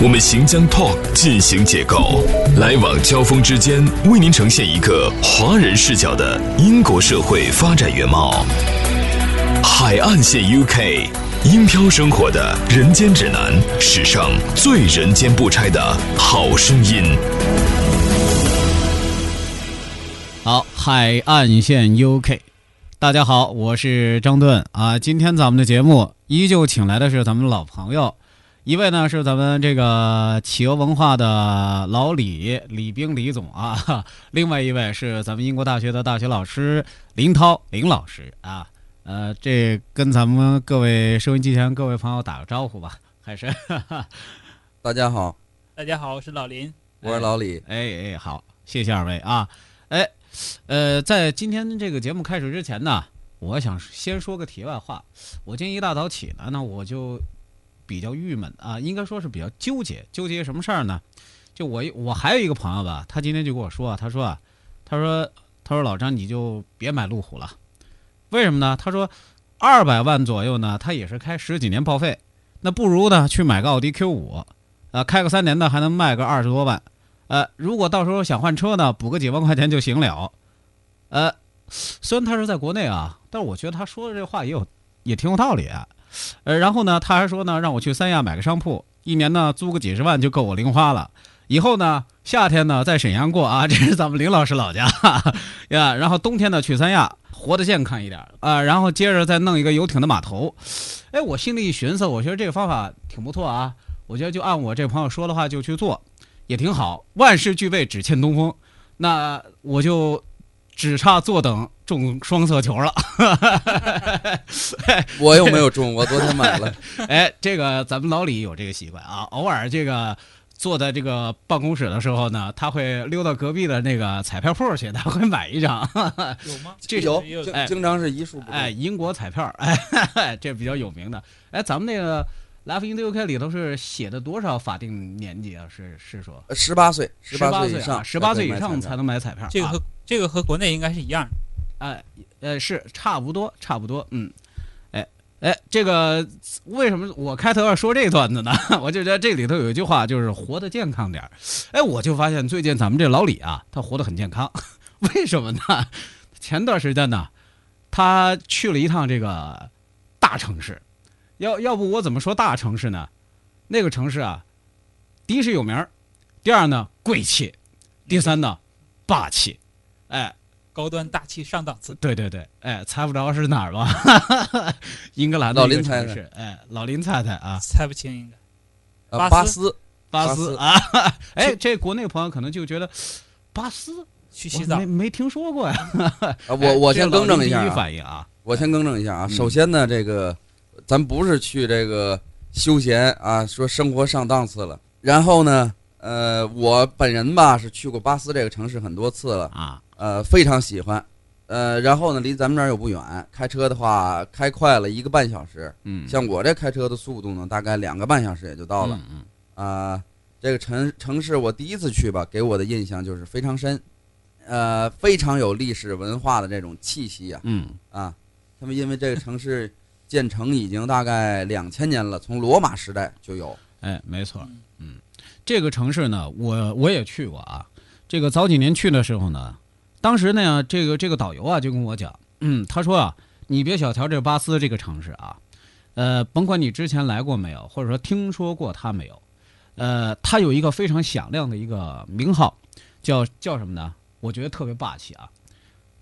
我们行将 Talk 进行解构，来往交锋之间，为您呈现一个华人视角的英国社会发展原貌。海岸线 UK，英漂生活的人间指南，史上最人间不拆的好声音。好，海岸线 UK，大家好，我是张顿啊。今天咱们的节目依旧请来的是咱们老朋友，一位呢是咱们这个企鹅文化的老李李冰李总啊，另外一位是咱们英国大学的大学老师林涛林老师啊。呃，这跟咱们各位收音机前各位朋友打个招呼吧，还是 大家好，大家好，我是老林。我是老李。哎哎，好，谢谢二位啊。哎，呃，在今天这个节目开始之前呢，我想先说个题外话。我今天一大早起来呢，我就比较郁闷啊，应该说是比较纠结。纠结什么事儿呢？就我我还有一个朋友吧，他今天就跟我说啊，他说啊，他说他说老张你就别买路虎了，为什么呢？他说二百万左右呢，他也是开十几年报废，那不如呢去买个奥迪 Q 五，啊，开个三年呢还能卖个二十多万。呃，如果到时候想换车呢，补个几万块钱就行了。呃，虽然他是在国内啊，但是我觉得他说的这话也有也挺有道理。呃，然后呢，他还说呢，让我去三亚买个商铺，一年呢租个几十万就够我零花了。以后呢，夏天呢在沈阳过啊，这是咱们林老师老家呀。然后冬天呢去三亚，活得健康一点啊。然后接着再弄一个游艇的码头。哎，我心里一寻思，我觉得这个方法挺不错啊。我觉得就按我这朋友说的话就去做。也挺好，万事俱备，只欠东风。那我就只差坐等中双色球了。我又没有中，我昨天买了。哎，这个咱们老李有这个习惯啊，偶尔这个坐在这个办公室的时候呢，他会溜到隔壁的那个彩票铺去，他会买一张。有吗？这有，哎经经常是一数不哎，英国彩票，哎，这比较有名的。哎，咱们那个。Life in the UK 里头是写的多少法定年纪啊？是是说十八岁，十八岁以上，十八岁以上才能买彩票。这个和这个和国内应该是一样。哎，呃，是差不多，差不多。嗯，哎哎，这个为什么我开头要说这段子呢？我就觉得这里头有一句话，就是活得健康点儿。哎，我就发现最近咱们这老李啊，他活得很健康。为什么呢？前段时间呢，他去了一趟这个大城市。要要不我怎么说大城市呢？那个城市啊，第一是有名儿，第二呢贵气，第三呢霸气，哎，高端大气上档次。对对对，哎，猜不着是哪儿吧？英格兰的老林猜猜，哎，老林猜猜啊，猜不清应该。巴巴斯，巴斯啊，哎，这国内朋友可能就觉得巴斯去西藏没没听说过呀。啊，我我先更正一下第一反应啊，我先更正一下啊。嗯首先呢，这个咱不是去这个休闲啊，说生活上档次了。然后呢，呃，我本人吧是去过巴斯这个城市很多次了，啊，呃，非常喜欢。呃，然后呢，离咱们这儿又不远，开车的话开快了一个半小时。嗯，像我这开车的速度呢，大概两个半小时也就到了。嗯啊、这个城城市我第一次去吧，给我的印象就是非常深，呃，非常有历史文化的这种气息呀、嗯啊。他们因为这个城市建成已经大概两千年了，从罗马时代就有。哎，没错。嗯这个城市呢，我我也去过啊。这个早几年去的时候呢，当时呢，这个这个导游啊就跟我讲，嗯，他说啊，你别小瞧这巴斯这个城市啊，呃，甭管你之前来过没有，或者说听说过它没有，呃，它有一个非常响亮的一个名号，叫叫什么呢？我觉得特别霸气啊，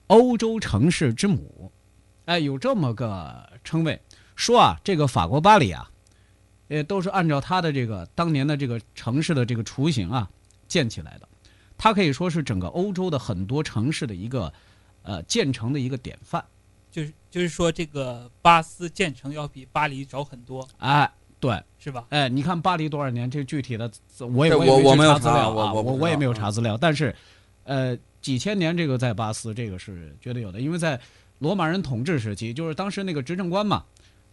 欧洲城市之母，哎，有这么个称谓。说啊，这个法国巴黎啊，呃，都是按照它的这个当年的这个城市的这个雏形啊建起来的，它可以说是整个欧洲的很多城市的一个呃建成的一个典范。就是就是说，这个巴斯建成要比巴黎早很多，哎，对，是吧？哎，你看巴黎多少年？这具体的我也我我我没有查资料啊，我我我也没有查资料，但是呃，几千年这个在巴斯这个是绝对有的，因为在罗马人统治时期，就是当时那个执政官嘛，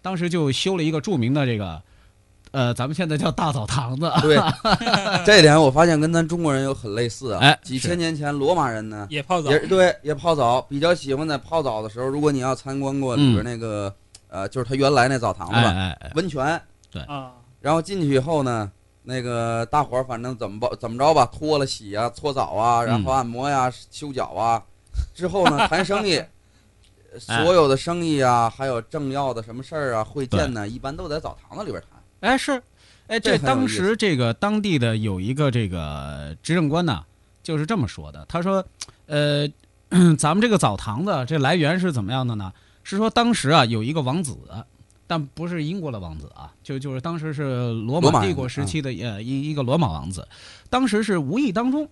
当时就修了一个著名的这个，呃，咱们现在叫大澡堂子。对，这点我发现跟咱中国人有很类似啊。哎几千年前罗马人呢，也泡澡。也，对，也泡澡，比较喜欢在泡澡的时候，如果你要参观过里边那个，呃，就是他原来那澡堂子，哎哎哎，温泉，啊，然后进去以后呢，那个大伙儿反正怎么吧怎么着吧，脱了洗啊，搓澡啊，然后按摩呀、修脚啊，之后呢谈生意，哎所有的生意啊，还有政要的什么事儿啊、会见呢，一般都在澡堂子里边谈。哎是，哎这当时这个当地的有一个这个执政官呢，就是这么说的，他说，呃，咱们这个澡堂子这来源是怎么样的呢？是说当时啊有一个王子。但不是英国的王子啊，就就是当时是罗马帝国时期的呃一一个罗马王子，当时是无意当中，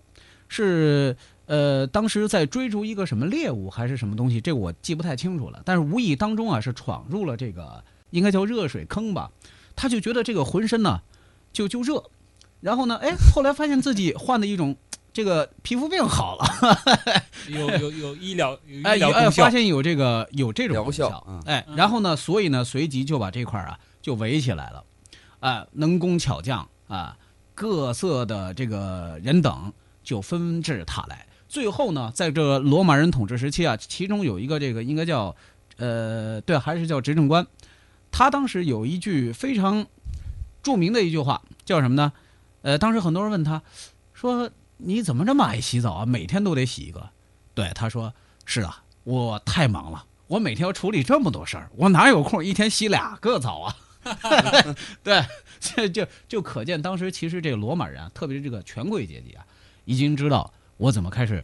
是呃当时在追逐一个什么猎物还是什么东西，这个我记不太清楚了。但是无意当中啊是闯入了这个应该叫热水坑吧，他就觉得这个浑身呢就就热，然后呢哎后来发现自己患的一种这个皮肤病好了，有有有医疗哎有哎发，现有这个有这种疗效哎，然后呢，所以呢，随即就把这块啊就围起来了，啊，能工巧匠啊，各色的这个人等就纷至沓来。最后呢，在这罗马人统治时期啊，其中有一个这个应该叫呃，对，还是叫执政官，他当时有一句非常著名的一句话，叫什么呢？呃，当时很多人问他说：“你怎么这么爱洗澡啊？每天都得洗一个。”对，他说：“是啊，我太忙了，我每天要处理这么多事儿，我哪有空一天洗俩个澡啊？” 对，这就就可见当时其实这个罗马人啊，特别是这个权贵阶级啊，已经知道我怎么开始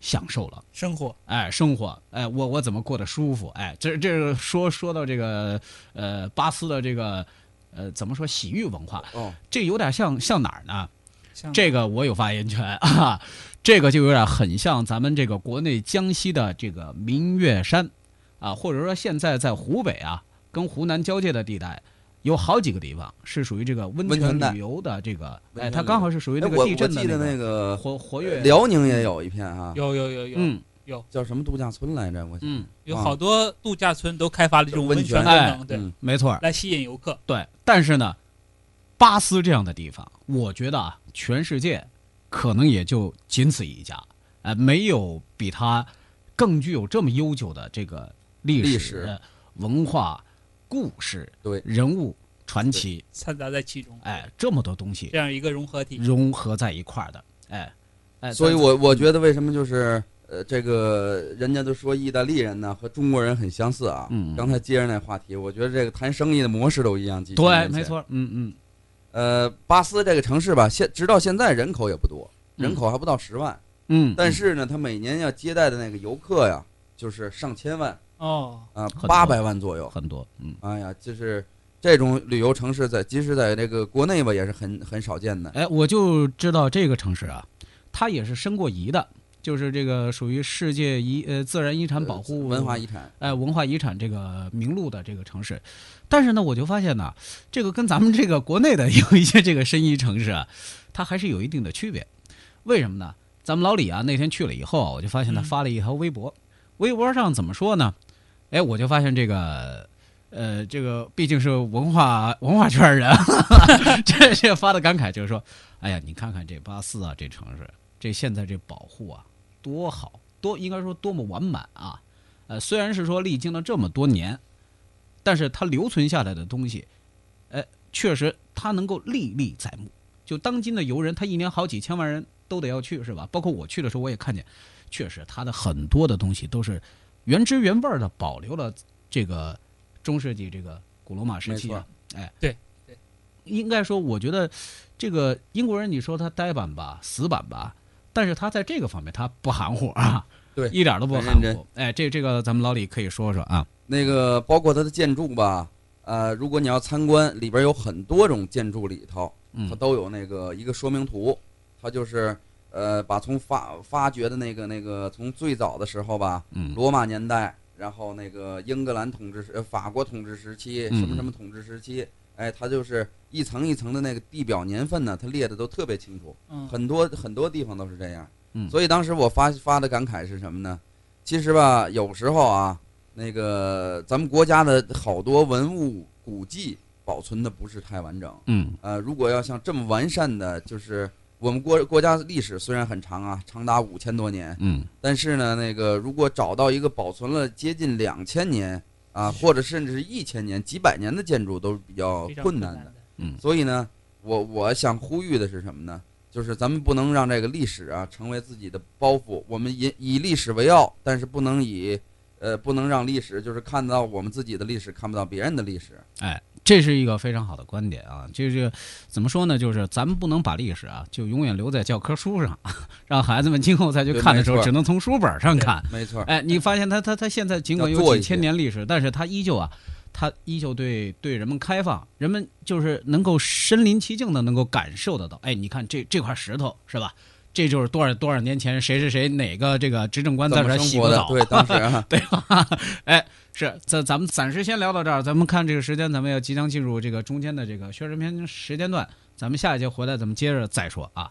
享受了。生活哎，生活，哎，我我怎么过得舒服？哎，这这说说到这个呃巴斯的这个呃怎么说洗浴文化，哦，这有点像像哪儿呢？这个我有发言权 啊，这个就有点很像咱们这个国内江西的这个明月山啊，或者说现在在湖北啊跟湖南交界的地带。有好几个地方是属于这个温温泉旅游的这个，哎，它刚好是属于那个地震的那那个活活跃，辽宁也有一片啊，有有有有。嗯。有。叫什么度假村来着？我想嗯，有好多度假村都开发了这种温泉功哎能，对，嗯。没错，来吸引游客。对，但是呢，巴斯这样的地方，我觉得啊，全世界可能也就仅此一家，呃，没有比它更具有这么悠久的这个历史、历史。文化、故事、对人物传奇，掺杂在其中，哎，这么多东西这样一个融合体。融合在一块儿的，哎，哎，所以我我觉得为什么就是呃，这个人家都说意大利人呢和中国人很相似啊。嗯刚才接着那话题，我觉得这个谈生意的模式都一样。对，没。错，嗯嗯，呃，巴斯这个城市吧，现直到现在人口也不多，嗯人口还不到十万，嗯，但是呢，他每年要接待的那个游客呀，就是上千万哦，啊，八百万左右。很多，嗯，哎呀，就是这种旅游城市在，即使在这个国内吧，也是很很少见的。哎，我就知道这个城市啊，它也是申过遗的，就是这个属于世界遗呃自然遗产保护文化遗产，哎文化遗产这个名录的这个城市，但是呢，我就发现呢，这个跟咱们这个国内的 有一些这个申遗城市啊，它还是有一定的区别。为什么呢？咱们老李啊，那天去了以后啊，我就发现他嗯发了一条微博，微博上怎么说呢？哎，我就发现这个。呃，这个毕竟是文化文化圈人，这这发的感慨就是说，哎呀，你看看这巴斯啊，这城市，这现在这保护啊，多好，多应该说多么完满啊！呃，虽然是说历经了这么多年，但是它留存下来的东西，哎，确实它能够历历在目。就当今的游人，他一年好几千万人都得要去，是吧？包括我去的时候，我也看见，确实它的很多的东西都是原汁原味的保留了这个中世纪这个古罗马时期啊，哎，对。对，应该说，我觉得这个英国人，你说他呆板吧、死板吧，但是他在这个方面他不含糊啊，对。一点都不含糊。哎，这这个咱们老李可以说说啊，那个包括它的建筑吧，呃，如果你要参观，里边有很多种建筑里头，它嗯都有那个一个说明图，它就是呃，把从发发掘的那个那个从最早的时候吧，嗯罗马年代，然后那个英格兰统治时、呃法国统治时期，嗯什么什么统治时期，哎，它就是一层一层的那个地表年份呢，它列的都特别清楚，嗯，很多很多地方都是这样。嗯所以当时我发发的感慨是什么呢？其实吧，有时候啊，那个咱们国家的好多文物古迹保存的不是太完整。嗯呃，如果要像这么完善的，就是我们国国家历史虽然很长啊，长达五千多年，嗯但是呢，那个如果找到一个保存了接近两千年啊，或者甚至是一千年、几百年的建筑，都是比较困难的。的。嗯所以呢，我我想呼吁的是什么呢？就是咱们不能让这个历史啊成为自己的包袱。我们以以历史为傲，但是不能以呃不能让历史就是看到我们自己的历史，看不到别人的历史。哎，这是一个非常好的观点啊！就是怎么说呢？就是咱们不能把历史啊，就永远留在教科书上，让孩子们今后再去看的时候，只能从书本上看。没错，哎，你发现他他他现在尽管有几千年历史，但是他依旧啊，他依旧对对人们开放，人们就是能够身临其境的能够感受得到。哎，你看这这块石头是吧？这就是多少多少年前谁谁谁哪个这个执政官在怎这儿？洗过澡，对，当时啊，对吧？哎，是，咱咱们暂时先聊到这儿。咱们看这个时间，咱们要即将进入这个中间的这个宣传片时间段。咱们下一节回来，咱们接着再说啊。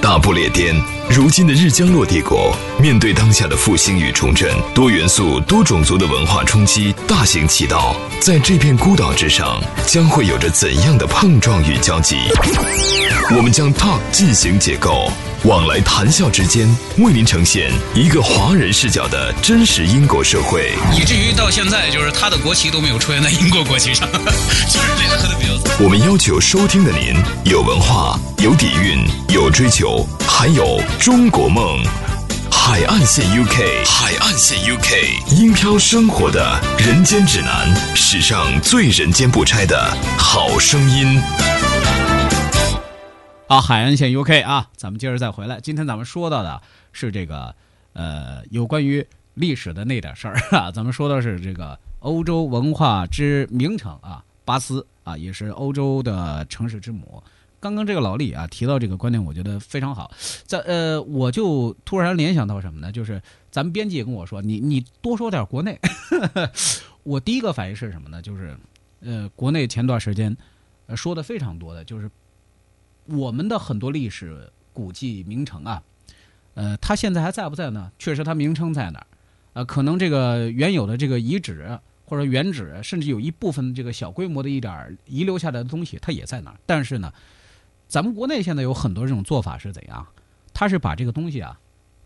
大不列颠，如今的日将落帝国，面对当下的复兴与重振，多元素、多种族的文化冲击大行其道，在这片孤岛之上，将会有着怎样的碰撞与交集？我们将 Talk 进行解构，往来谈笑之间，为您呈现一个华人视角的真实英国社会。以至于到现在，就是他的国旗都没有出现在英国国旗上，我们要求收听的您有文化、有底蕴、有追求，还有中国梦。海岸线 UK，海岸线 UK，英漂生活的人间指南，史上最人间不拆的好声音。啊，海岸线 UK 啊，咱们接着再回来。今天咱们说到的是这个呃，有关于历史的那点事儿 啊。咱们说的是这个欧洲文化之名城啊，巴斯啊，也是欧洲的城市之母。刚刚这个老李啊提到这个观点，我觉得非常好。在呃，我就突然联想到什么呢？就是咱们编辑也跟我说，你你多说点国内。我第一个反应是什么呢？就是呃，国内前段时间说的非常多的就是。我们的很多历史古迹名城啊，呃，它现在还在不在呢？确实，它名称在那儿，呃，可能这个原有的这个遗址或者原址，甚至有一部分这个小规模的一点遗留下来的东西，它也在那儿。但是呢，咱们国内现在有很多这种做法是怎样？它是把这个东西啊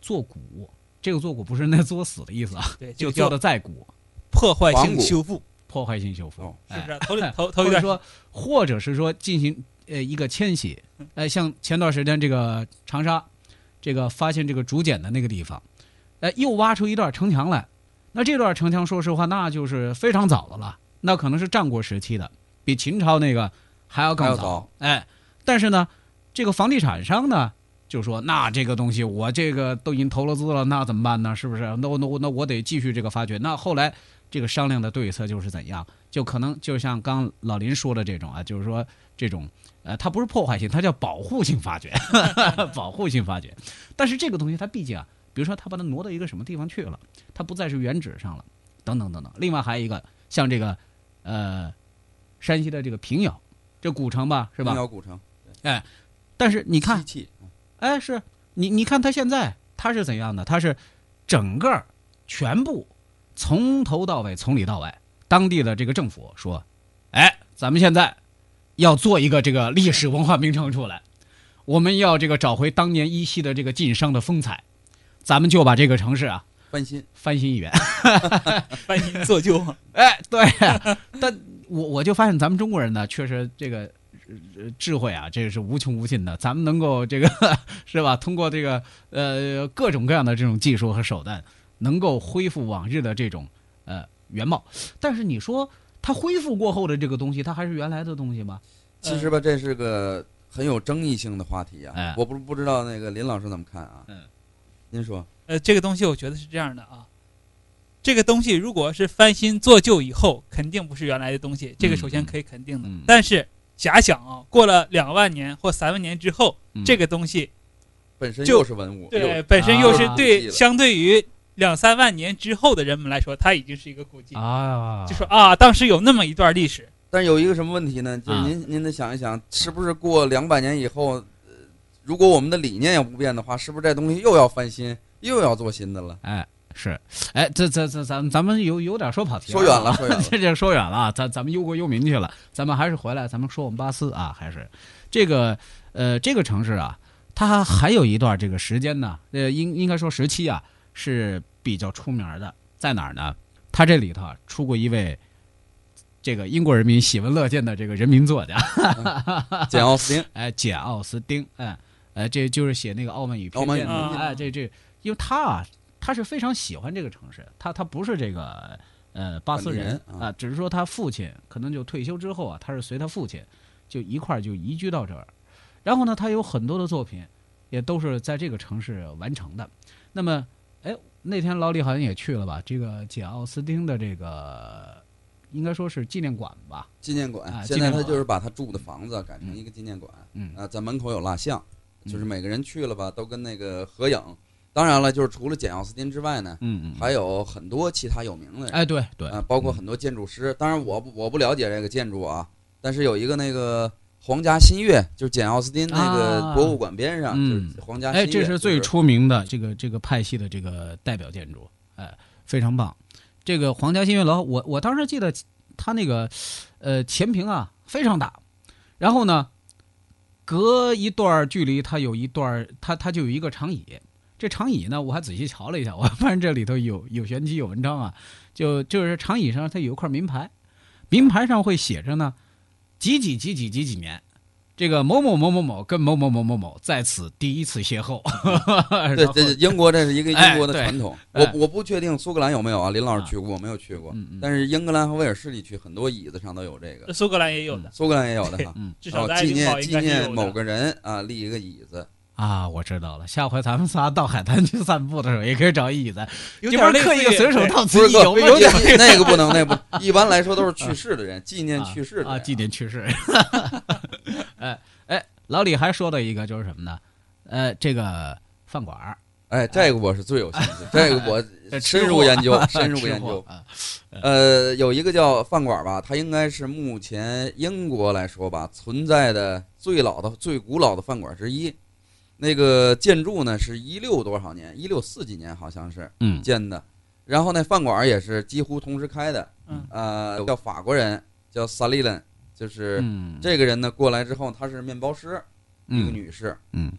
做古，这个做古不是那作死的意思啊，对，就做的再古，破坏性修复，破坏性修复哦，是不哎是？头 头头一段或者说，或者是说进行呃一个迁徙，呃，像前段时间这个长沙，这个发现这个竹简的那个地方，呃，又挖出一段城墙来。那这段城墙，说实话，那就是非常早的了，那可能是战国时期的，比秦朝那个还要更早。哎，但是呢，这个房地产商呢，就说那这个东西我这个都已经投了资了，那怎么办呢？是不是？那我那我那我得继续这个发掘。那后来这个商量的对策就是怎样？就可能就像刚老林说的这种啊，就是说这种呃，它不是破坏性，它叫保护性发掘，保护性发掘。但是这个东西它毕竟啊，比如说他把它挪到一个什么地方去了，它不再是原址上了，等等等等。另外还有一个像这个呃山西的这个平遥，这古城吧，是吧平遥古城，哎但是你看哎，是你你看它现在它是怎样的？它是整个全部从头到尾，从里到外，当地的这个政府说，哎，咱们现在要做一个这个历史文化名城出来，我们要这个找回当年依稀的这个晋商的风采，咱们就把这个城市啊翻新，翻新一遍。翻新做旧，哎，对，但我我就发现咱们中国人呢，确实这个呃智慧啊，这个是无穷无尽的。咱们能够这个 是吧？通过这个呃各种各样的这种技术和手段，能够恢复往日的这种呃原貌。但是你说它恢复过后的这个东西，它还是原来的东西吗？其实吧，这是个很有争议性的话题哎啊。我不不知道那个林老师怎么看啊？嗯，您说，呃，这个东西我觉得是这样的啊，这个东西如果是翻新做旧以后，肯定不是原来的东西，这个首先可以肯定的。嗯但是假想啊，过了两万年或三万年之后，嗯这个东西本身就是文物，对本身又是啊对了相对于两三万年之后的人们来说，它已经是一个古迹。啊，就说啊，当时有那么一段历史，但有一个什么问题呢？就是啊您、您得想一想，是不是过两百年以后，呃，如果我们的理念要不变的话，是不是这东西又要翻新，又要做新的了？哎是，哎这这这咱咱们有有点说跑题说远了啊说远了这这说远了啊，咱咱们忧国忧民去了，咱们还是回来，咱们说我们巴斯啊，还是这个呃这个城市啊，它还有一段这个时间呢，呃应应该说时期啊是比较出名的，在哪儿呢？它这里头啊出过一位。这个英国人民喜闻乐见的这个人民作家，简奥斯汀，哎，简奥斯汀，哎，哎，这就是写那个《傲慢与偏见》的，哎，这这，因为他啊，他是非常喜欢这个城市，他他不是这个呃巴斯人啊，只是说他父亲可能就退休之后啊，他是随他父亲就一块儿就移居到这儿，然后呢，他有很多的作品也都是在这个城市完成的。那么，哎，那天老李好像也去了吧？这个简奥斯汀的这个应该说是纪念馆吧？纪念馆，啊现在他就是把他住的房子改成一个纪念馆，嗯啊，在门口有蜡像，嗯就是每个人去了吧，都跟那个合影。当然了，就是除了简奥斯汀之外呢，嗯嗯，还有很多其他有名的人，哎，对对，啊，包括很多建筑师。当然我不我不了解这个建筑啊，但是有一个那个皇家新月，就是简奥斯汀那啊个博物馆边上，嗯就是皇家新月，哎，这是最出名的这个这个派系的这个代表建筑，哎，非常棒。这个皇家新月楼，我我当时记得它那个呃前屏啊非常大，然后呢，隔一段距离它有一段，它它就有一个长椅。这长椅呢，我还仔细瞧了一下，我发现这里头有有玄机有文章啊，就就是长椅上它有一块名牌，名牌上会写着呢几几几几几几年。这个某某某某某跟某某某某某在此第一次邂逅，对对，英国这是一个哎英国的传统。哎我我不确定苏格兰有没有啊，林老师啊去过，我没有去过。但是英格兰和威尔士地区很多椅子上都有这个，苏格兰也有的，苏格兰也有的哈。嗯 至少纪念纪。念某个人啊，立一个椅子。啊，我知道了，下回咱们仨到海滩去散步的时候，也可以找椅子，有点刻一个随手到不是此一游有点那个不能，那不一般来说都是去世的人，纪念去世的人啊，纪念去世。哎哎，老李还说到一个，就是什么呢？呃，这个饭馆儿哎，这个我是最有兴趣，这个我深入研究，深入研究。啊，呃，有一个叫饭馆吧，它应该是目前英国来说吧存在的最老的、最古老的饭馆之一。那个建筑呢是一六多少年？一六四几年好像是嗯建的。然后那饭馆也是几乎同时开的。嗯呃，叫法国人叫萨利伦，就是嗯，这个人呢过来之后，她是面包师，一个嗯女士。嗯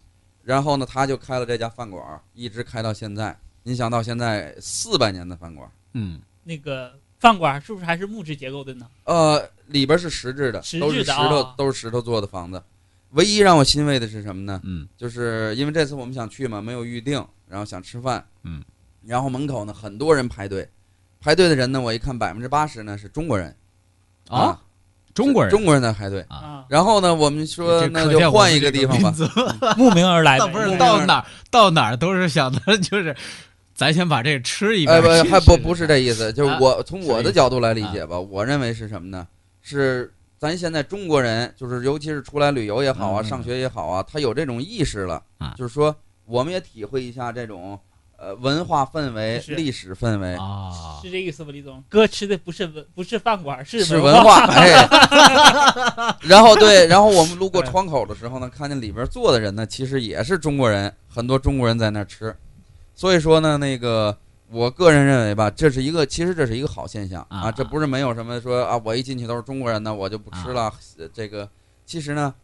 然后呢，他就开了这家饭馆，一直开到现在。你想到现在四百年的饭馆，嗯那个饭馆是不是还是木质结构的呢？呃，里边是实质的，实都是石质的啊，头都是石头做的房子。唯一让我欣慰的是什么呢？嗯就是因为这次我们想去嘛，没有预定，然后想吃饭，嗯，然后门口呢很多人排队，排队的人呢，我一看百分之八十呢是中国人啊，中国人。中国人在排队。啊，啊，然后呢，我们说那就换一个个地方吧。慕名而来的，不 是慕名而来到哪儿到哪儿都是想的，就是咱先把这个吃一遍。哎不，还不不是这意思，就是啊我从我的角度来理解吧，我认为是什么呢？是咱现在中国人，就是尤其是出来旅游也好啊，嗯。上学也好啊，他有这种意识了啊，就是说我们也体会一下这种呃文化氛围、历史氛围。啊。是这意思吧，李总？哥吃的不是文不是饭馆，是是文文化，哎，然后对，然后我们路过窗口的时候呢，看见里边坐的人呢，其实也是中国人，很多中国人在那儿吃，所以说呢，那个我个人认为吧，这是一个，其实这是一个好现象。啊啊，这不是没有什么说啊，我一进去都是中国人呢，我就不吃了。呃这个其实呢，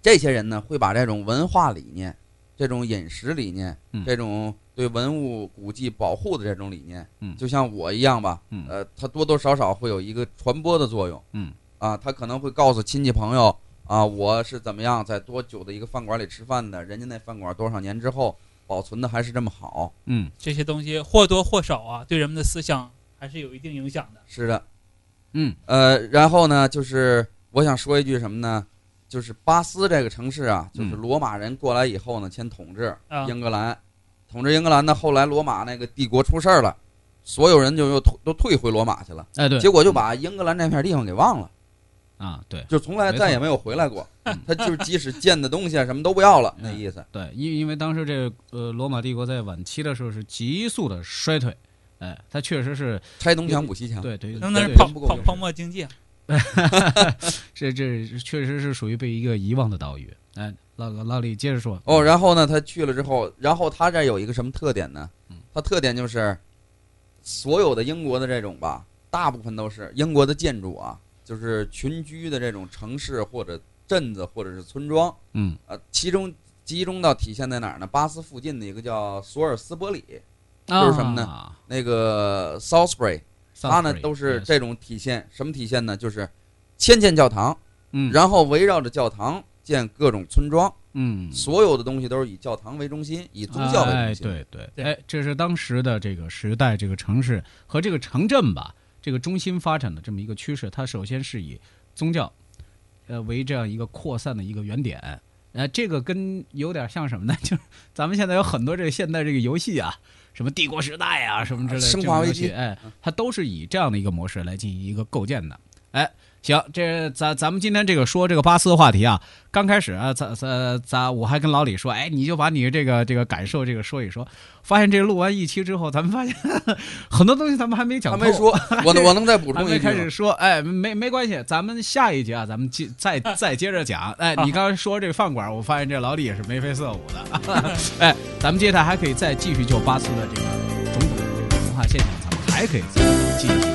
这些人呢会把这种文化理念、这种饮食理念、嗯这种对文物古迹保护的这种理念，嗯就像我一样吧，嗯呃，它多多少少会有一个传播的作用。嗯啊，他可能会告诉亲戚朋友啊，我是怎么样在多久的一个饭馆里吃饭的，人家那饭馆多少年之后保存的还是这么好。嗯这些东西或多或少啊，对人们的思想还是有一定影响的。是的，嗯呃，然后呢，就是我想说一句什么呢？就是巴斯这个城市啊，就是嗯罗马人过来以后呢，先统治啊英格兰，统治英格兰呢，后来罗马那个帝国出事儿了，所有人就又退都退回罗马去了，哎对，结果就把英格兰这片地方给忘了，啊对就从来再也没有回来过。他就是即使建的东西啊什么都不要了，那意思。对，因因为当时这个呃罗马帝国在晚期的时候是急速的衰退，哎，他确实是拆东墙补西墙，对对，那那是对泡泡泡沫经济啊，这这确实是属于被一个遗忘的岛屿。哎，老老李接着说。哦，然后呢，他去了之后，然后他这有一个什么特点呢嗯？他特点就是，所有的英国的这种吧，大部分都是英国的建筑啊，就是群居的这种城市或者镇子或者是村庄，嗯呃，其中集中到体现在哪儿呢？巴斯附近的一个叫索尔斯伯里，啊，就是什么呢那个 Salisbury，它呢都是这种体现，什么体现呢？就是先建教堂，嗯，然后围绕着教堂建各种村庄。嗯，所有的东西都是以教堂为中心，以宗教为哎，中心。对对，对哎，这是当时的这个时代，这个城市和这个城镇吧，这个中心发展的这么一个趋势。它首先是以宗教，呃，为这样一个扩散的一个原点。呃，这个跟有点像什么呢？就是咱们现在有很多这个现代这个游戏啊，什么帝国时代啊，什么之类的生化危机哎，它都是以这样的一个模式来进行一个构建的。哎，行，这咱咱们今天这个说这个巴斯的话题啊，刚开始啊，咱咱咱我还跟老李说，哎，你就把你这个这个感受这个说一说。发现这个录完一期之后，咱们发现很多东西咱们还没讲透，他没说，我能我能再补充一？开始说，哎，没没关系，咱们下一节啊，咱们接再再接着讲。哎，你刚才说这个饭馆，我发现这老李也是眉飞色舞的。哎，咱们接下来还可以再继续就巴斯的这个种种的这个文化现象，咱们还可以再进行